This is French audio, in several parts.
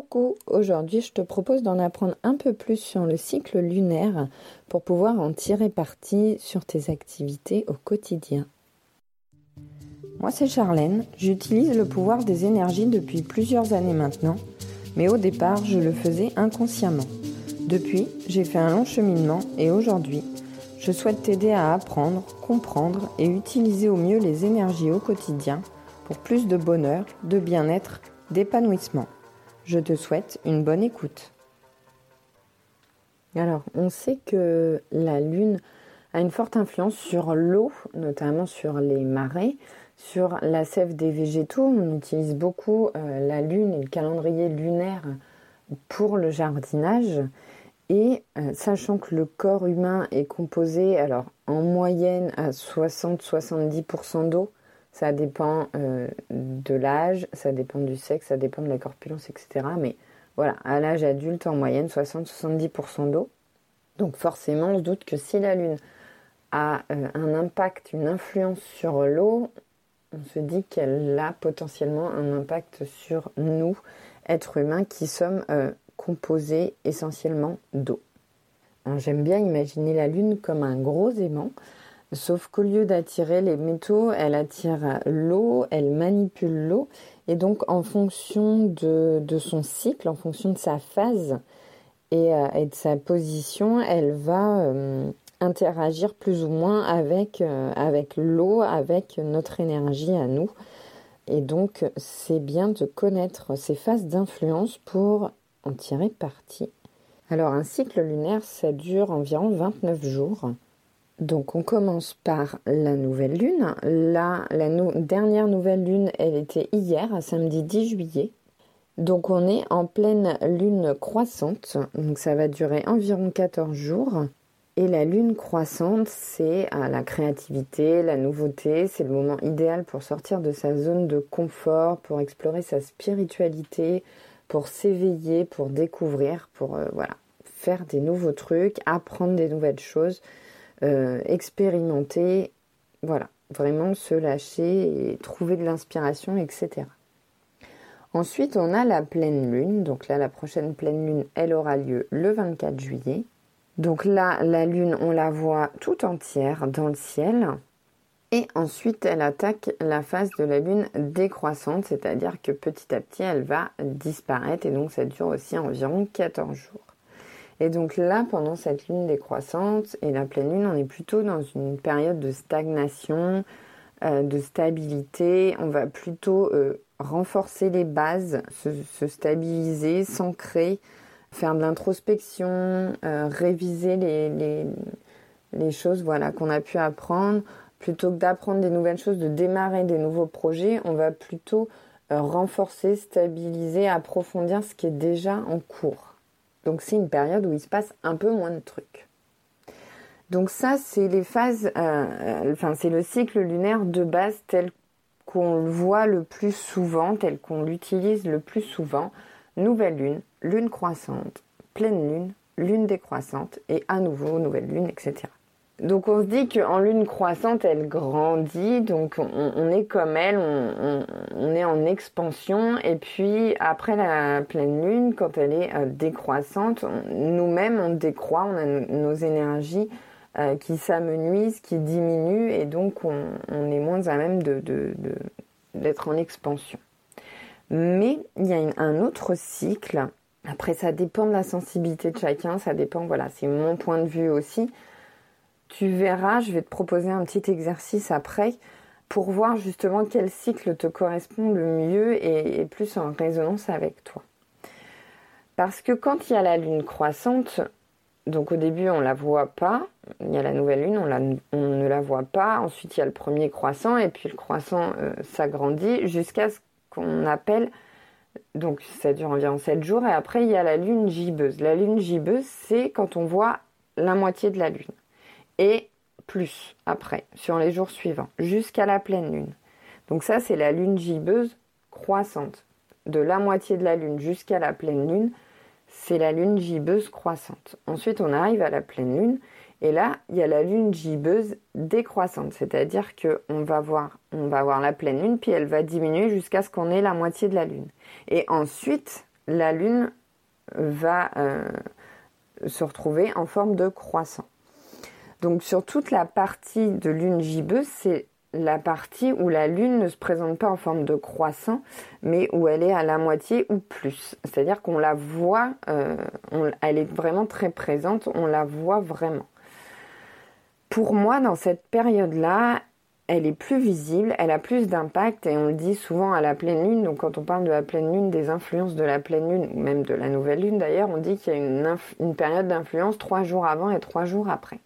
Coucou, aujourd'hui je te propose d'en apprendre un peu plus sur le cycle lunaire pour pouvoir en tirer parti sur tes activités au quotidien. Moi c'est Charlène, j'utilise le pouvoir des énergies depuis plusieurs années maintenant, mais au départ je le faisais inconsciemment. Depuis, j'ai fait un long cheminement et aujourd'hui, je souhaite t'aider à apprendre, comprendre et utiliser au mieux les énergies au quotidien pour plus de bonheur, de bien-être, d'épanouissement. Je te souhaite une bonne écoute. Alors, on sait que la Lune a une forte influence sur l'eau, notamment sur les marais, sur la sève des végétaux. On utilise beaucoup euh, la Lune et le calendrier lunaire pour le jardinage. Et euh, sachant que le corps humain est composé, alors en moyenne à 60-70% d'eau, ça dépend euh, de l'âge, ça dépend du sexe, ça dépend de la corpulence, etc. Mais voilà, à l'âge adulte, en moyenne, 60-70% d'eau. Donc forcément, on se doute que si la Lune a euh, un impact, une influence sur l'eau, on se dit qu'elle a potentiellement un impact sur nous, êtres humains, qui sommes euh, composés essentiellement d'eau. J'aime bien imaginer la Lune comme un gros aimant Sauf qu'au lieu d'attirer les métaux, elle attire l'eau, elle manipule l'eau. Et donc en fonction de, son cycle, en fonction de sa phase et, euh, de sa position, elle va euh, interagir plus ou moins avec, euh, avec l'eau, avec notre énergie à nous. Et donc c'est bien de connaître ces phases d'influence pour en tirer parti. Alors un cycle lunaire, ça dure environ 29 jours. Donc on commence par la nouvelle lune. la dernière nouvelle lune, elle était hier, samedi 10 juillet. Donc on est en pleine lune croissante, donc ça va durer environ 14 jours. Et la lune croissante, c'est la créativité, la nouveauté, c'est le moment idéal pour sortir de sa zone de confort, pour explorer sa spiritualité, pour s'éveiller, pour découvrir, pour euh, voilà, faire des nouveaux trucs, apprendre des nouvelles choses. Euh, expérimenter, voilà, vraiment se lâcher et trouver de l'inspiration, etc. Ensuite, on a la pleine lune. Donc là, la prochaine pleine lune, elle aura lieu le 24 juillet. Donc là, la lune, on la voit tout entière dans le ciel. Et ensuite, elle attaque la phase de la lune décroissante, c'est-à-dire que petit à petit, elle va disparaître. Et donc, ça dure aussi environ 14 jours. Et donc là, pendant cette lune décroissante et la pleine lune, on est plutôt dans une période de stagnation, euh, de stabilité. On va plutôt euh, renforcer les bases, se, stabiliser, s'ancrer, faire de l'introspection, euh, réviser les, les, choses voilà, qu'on a pu apprendre. Plutôt que d'apprendre des nouvelles choses, de démarrer des nouveaux projets, on va plutôt renforcer, stabiliser, approfondir ce qui est déjà en cours. Donc c'est une période où il se passe un peu moins de trucs. Donc ça, c'est les phases, euh, enfin c'est le cycle lunaire de base tel qu'on le voit le plus souvent, tel qu'on l'utilise le plus souvent. Nouvelle lune, lune croissante, pleine lune, lune décroissante et à nouveau nouvelle lune, etc. Donc on se dit qu'en lune croissante, elle grandit, donc on, est comme elle, on, est en expansion, et puis après la pleine lune, quand elle est euh, décroissante, nous-mêmes on décroît, on a nos énergies euh, qui s'amenuisent, qui diminuent, et donc on, est moins à même d'être en expansion. Mais il y a un autre cycle, après ça dépend de la sensibilité de chacun, ça dépend, voilà, c'est mon point de vue aussi, tu verras, je vais te proposer un petit exercice après pour voir justement quel cycle te correspond le mieux et, plus en résonance avec toi. Parce que quand il y a la lune croissante, donc au début on la voit pas, il y a la nouvelle lune, on, ne la voit pas, ensuite il y a le premier croissant et puis le croissant euh, s'agrandit jusqu'à ce qu'on appelle, donc ça dure environ 7 jours et après il y a la lune gibbeuse. La lune gibbeuse c'est quand on voit la moitié de la lune et plus après, sur les jours suivants, jusqu'à la pleine lune. Donc ça, c'est la lune gibbeuse croissante. De la moitié de la lune jusqu'à la pleine lune, c'est la lune gibbeuse croissante. Ensuite, on arrive à la pleine lune, et là, il y a la lune gibbeuse décroissante, c'est-à-dire que on va voir, la pleine lune, puis elle va diminuer jusqu'à ce qu'on ait la moitié de la lune. Et ensuite, la Lune va euh, se retrouver en forme de croissant. Donc sur toute la partie de lune gibbeuse, c'est la partie où la lune ne se présente pas en forme de croissant, mais où elle est à la moitié ou plus. C'est-à-dire qu'on la voit, euh, elle est vraiment très présente, on la voit vraiment. Pour moi, dans cette période-là, elle est plus visible, elle a plus d'impact et on le dit souvent à la pleine lune. Donc quand on parle de la pleine lune, des influences de la pleine lune, ou même de la nouvelle lune d'ailleurs, on dit qu'il y a une, une période d'influence trois jours avant et trois jours après.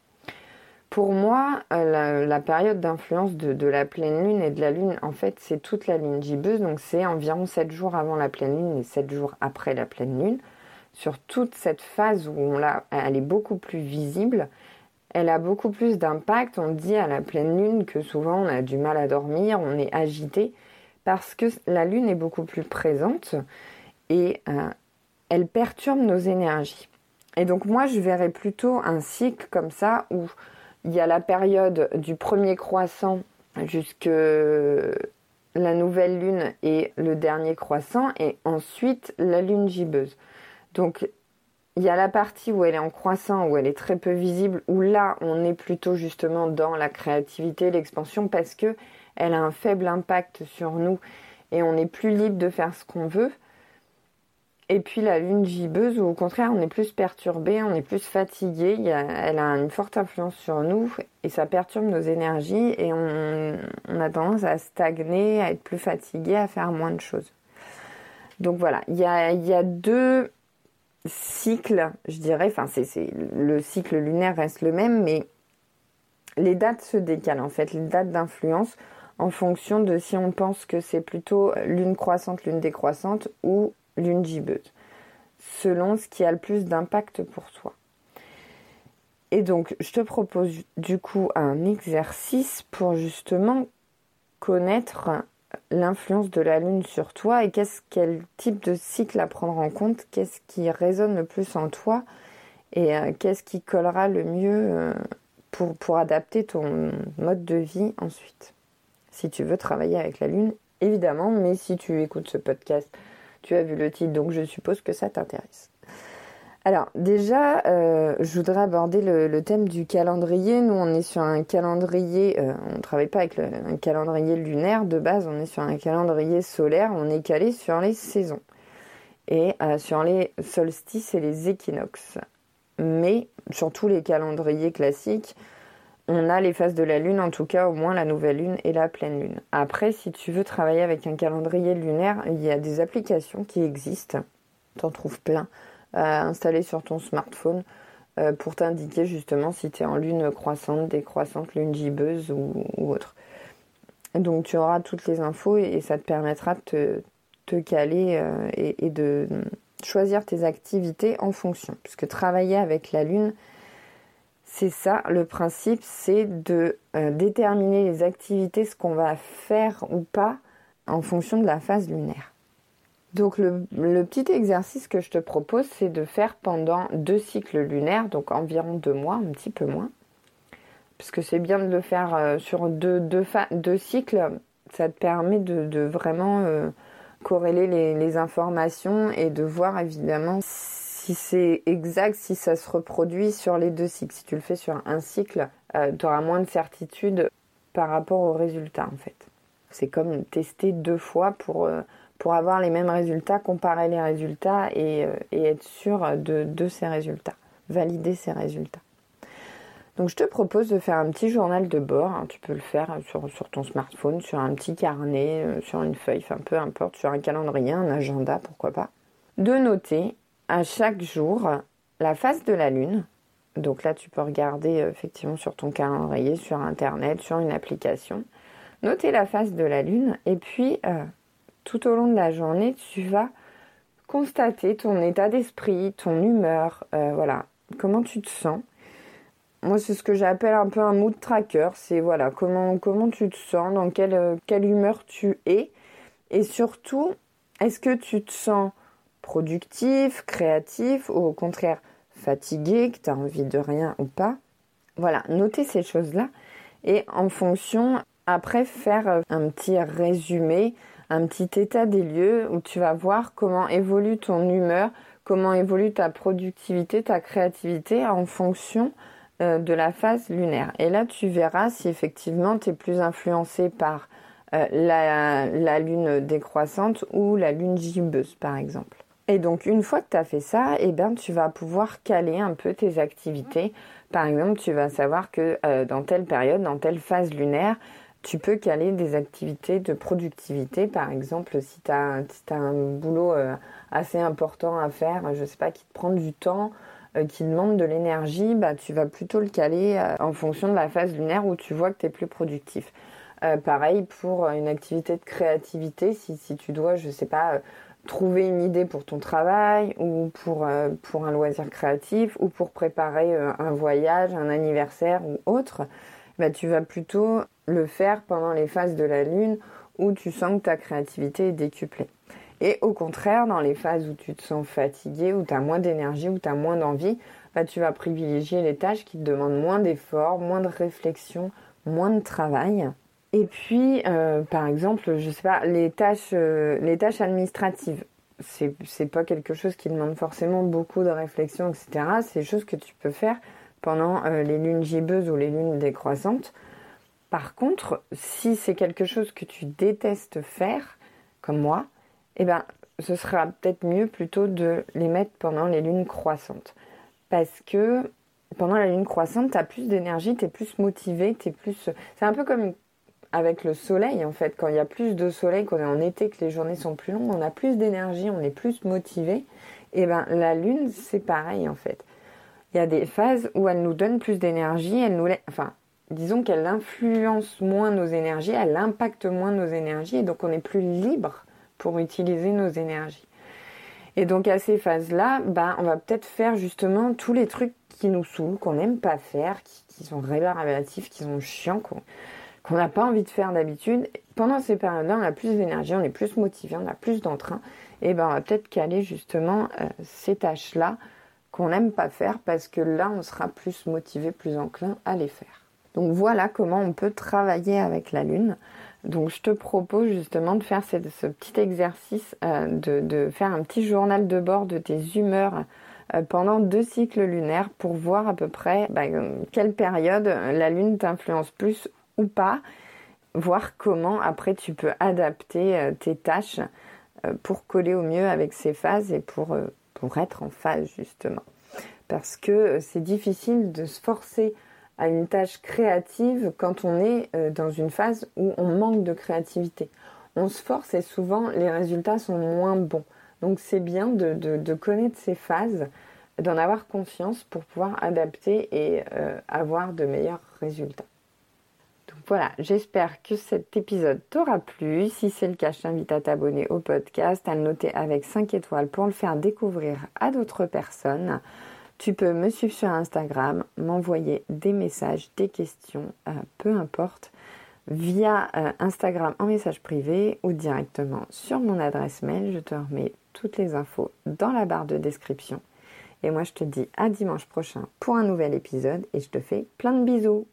Pour moi, euh, la, période d'influence de, la pleine lune et de la lune, en fait, c'est toute la lune gibbeuse, donc c'est environ 7 jours avant la pleine lune et 7 jours après la pleine lune. Sur toute cette phase où elle est beaucoup plus visible, elle a beaucoup plus d'impact. On dit à la pleine lune que souvent on a du mal à dormir, on est agité, parce que la lune est beaucoup plus présente et euh, elle perturbe nos énergies. Et donc moi, je verrais plutôt un cycle comme ça où il y a la période du premier croissant jusque la nouvelle lune et le dernier croissant, et ensuite la lune gibbeuse. Donc il y a la partie où elle est en croissant, où elle est très peu visible, où là on est plutôt justement dans la créativité, l'expansion, parce que elle a un faible impact sur nous et on est plus libre de faire ce qu'on veut. Et puis la lune gibbeuse, où au contraire on est plus perturbé, on est plus fatigué, elle a une forte influence sur nous et ça perturbe nos énergies et on, a tendance à stagner, à être plus fatigué, à faire moins de choses. Donc voilà, il y a, deux cycles, je dirais, enfin c'est, le cycle lunaire reste le même, mais les dates se décalent en fait, les dates d'influence en fonction de si on pense que c'est plutôt lune croissante, lune décroissante ou lune gibbeuse, selon ce qui a le plus d'impact pour toi. Et donc, je te propose du coup un exercice pour justement connaître l'influence de la Lune sur toi et qu'est-ce quel type de cycle à prendre en compte, qu'est-ce qui résonne le plus en toi et euh, qu'est-ce qui collera le mieux euh, pour adapter ton mode de vie ensuite. Si tu veux travailler avec la Lune, évidemment, mais si tu écoutes ce podcast tu as vu le titre, donc je suppose que ça t'intéresse. Alors déjà, euh, je voudrais aborder le, thème du calendrier. Nous, on est sur un calendrier, euh, on ne travaille pas avec un calendrier lunaire de base, on est sur un calendrier solaire, on est calé sur les saisons et euh, sur les solstices et les équinoxes. Mais sur tous les calendriers classiques, on a les phases de la Lune, en tout cas au moins la nouvelle Lune et la pleine Lune. Après, si tu veux travailler avec un calendrier lunaire, il y a des applications qui existent, tu en trouves plein, à installer sur ton smartphone euh, pour t'indiquer justement si tu es en lune croissante, décroissante, lune gibbeuse ou, autre. Donc tu auras toutes les infos et, ça te permettra de te, caler euh, et de choisir tes activités en fonction. Puisque travailler avec la lune, c'est ça, le principe, c'est de euh, déterminer les activités, ce qu'on va faire ou pas en fonction de la phase lunaire. Donc le, petit exercice que je te propose, c'est de faire pendant deux cycles lunaires, donc environ deux mois, un petit peu moins. Puisque c'est bien de le faire euh, sur deux, cycles, ça te permet de, vraiment euh, corréler les, informations et de voir évidemment c'est exact, si ça se reproduit sur les deux cycles. Si tu le fais sur un cycle, euh, tu auras moins de certitude par rapport au résultat en fait. C'est comme tester deux fois pour, euh, pour avoir les mêmes résultats, comparer les résultats et, euh, être sûr de, ces résultats, valider ces résultats. Donc je te propose de faire un petit journal de bord, hein. tu peux le faire sur, sur, ton smartphone, sur un petit carnet, sur une feuille, enfin peu importe, sur un calendrier, un agenda, pourquoi pas. De noter à chaque jour la face de la Lune. Donc là, tu peux regarder euh, effectivement sur ton calendrier, sur Internet, sur une application. Noter la face de la Lune et puis euh, tout au long de la journée, tu vas constater ton état d'esprit, ton humeur, euh, voilà, comment tu te sens. Moi, c'est ce que j'appelle un peu un mood tracker. C'est voilà, comment, comment tu te sens, dans quelle, quelle humeur tu es. Et surtout, est-ce que tu te sens productif, créatif, ou au contraire fatigué, que tu as envie de rien ou pas. Voilà, notez ces choses-là et en fonction, après faire un petit résumé un petit état des lieux où tu vas voir comment évolue ton humeur, comment évolue ta productivité, ta créativité en fonction euh, de la phase lunaire. Et là, tu verras si effectivement tu es plus influencé par euh, la, lune décroissante ou la lune gibbeuse, par exemple. Et donc, une fois que tu as fait ça, eh ben, tu vas pouvoir caler un peu tes activités. Par exemple, tu vas savoir que euh, dans telle période, dans telle phase lunaire, tu peux caler des activités de productivité. Par exemple, si tu as, un boulot euh, assez important à faire, je ne sais pas, qui te prend du temps, qui demande de l'énergie, bah, tu vas plutôt le caler en fonction de la phase lunaire où tu vois que tu es plus productif. Euh, pareil pour une activité de créativité, si, si tu dois, je sais pas, euh, trouver une idée pour ton travail ou pour, euh, pour un loisir créatif ou pour préparer un voyage, un anniversaire ou autre, bah, tu vas plutôt le faire pendant les phases de la lune où tu sens que ta créativité est décuplée. Et au contraire, dans les phases où tu te sens fatigué, où tu as moins d'énergie, où tu as moins d'envie, bah, tu vas privilégier les tâches qui te demandent moins d'efforts, moins de réflexion, moins de travail. Et puis, euh, par exemple, je sais pas, les tâches, euh, les tâches administratives, c'est, c'est pas quelque chose qui demande forcément beaucoup de réflexion, etc. C'est des choses que tu peux faire pendant euh, les lunes gibbeuses ou les lunes décroissantes. Par contre, si c'est quelque chose que tu détestes faire, comme moi, eh ben, ce sera peut-être mieux plutôt de les mettre pendant les lunes croissantes. Parce que pendant la lune croissante, tu as plus d'énergie, tu es plus motivé, tu plus. C'est un peu comme avec le soleil en fait. Quand il y a plus de soleil, quand on est en été, que les journées sont plus longues, on a plus d'énergie, on est plus motivé. Et ben la lune, c'est pareil en fait. Il y a des phases où elle nous donne plus d'énergie, elle nous, enfin, disons qu'elle influence moins nos énergies, elle impacte moins nos énergies, et donc on est plus libre pour utiliser nos énergies. Et donc à ces phases-là, ben, on va peut-être faire justement tous les trucs qui nous saoulent, qu'on n'aime pas faire, qui, qui sont révélatifs, qui sont chiants, qu'on qu'on n'a pas envie de faire d'habitude. Pendant ces périodes-là, on a plus d'énergie, on est plus motivé, on a plus d'entrain. Et ben, on va peut-être caler justement euh, ces tâches-là qu'on n'aime pas faire parce que là, on sera plus motivé, plus enclin à les faire. Donc voilà comment on peut travailler avec la Lune. Donc je te propose justement de faire ce petit exercice, euh, de, faire un petit journal de bord de tes humeurs euh, pendant deux cycles lunaires pour voir à peu près bah, quelle période la Lune t'influence plus ou pas, voir comment après tu peux adapter euh, tes tâches euh, pour coller au mieux avec ces phases et pour, euh, pour être en phase justement. Parce que c'est difficile de se forcer à une tâche créative quand on est dans une phase où on manque de créativité. On se force et souvent les résultats sont moins bons. Donc c'est bien de, de, connaître ces phases, d'en avoir conscience pour pouvoir adapter et avoir de meilleurs résultats. Voilà, j'espère que cet épisode t'aura plu. Si c'est le cas, je t'invite à t'abonner au podcast, à le noter avec 5 étoiles pour le faire découvrir à d'autres personnes. Tu peux me suivre sur Instagram, m'envoyer des messages, des questions, euh, peu importe, via euh, Instagram en message privé ou directement sur mon adresse mail. Je te remets toutes les infos dans la barre de description. Et moi, je te dis à dimanche prochain pour un nouvel épisode et je te fais plein de bisous.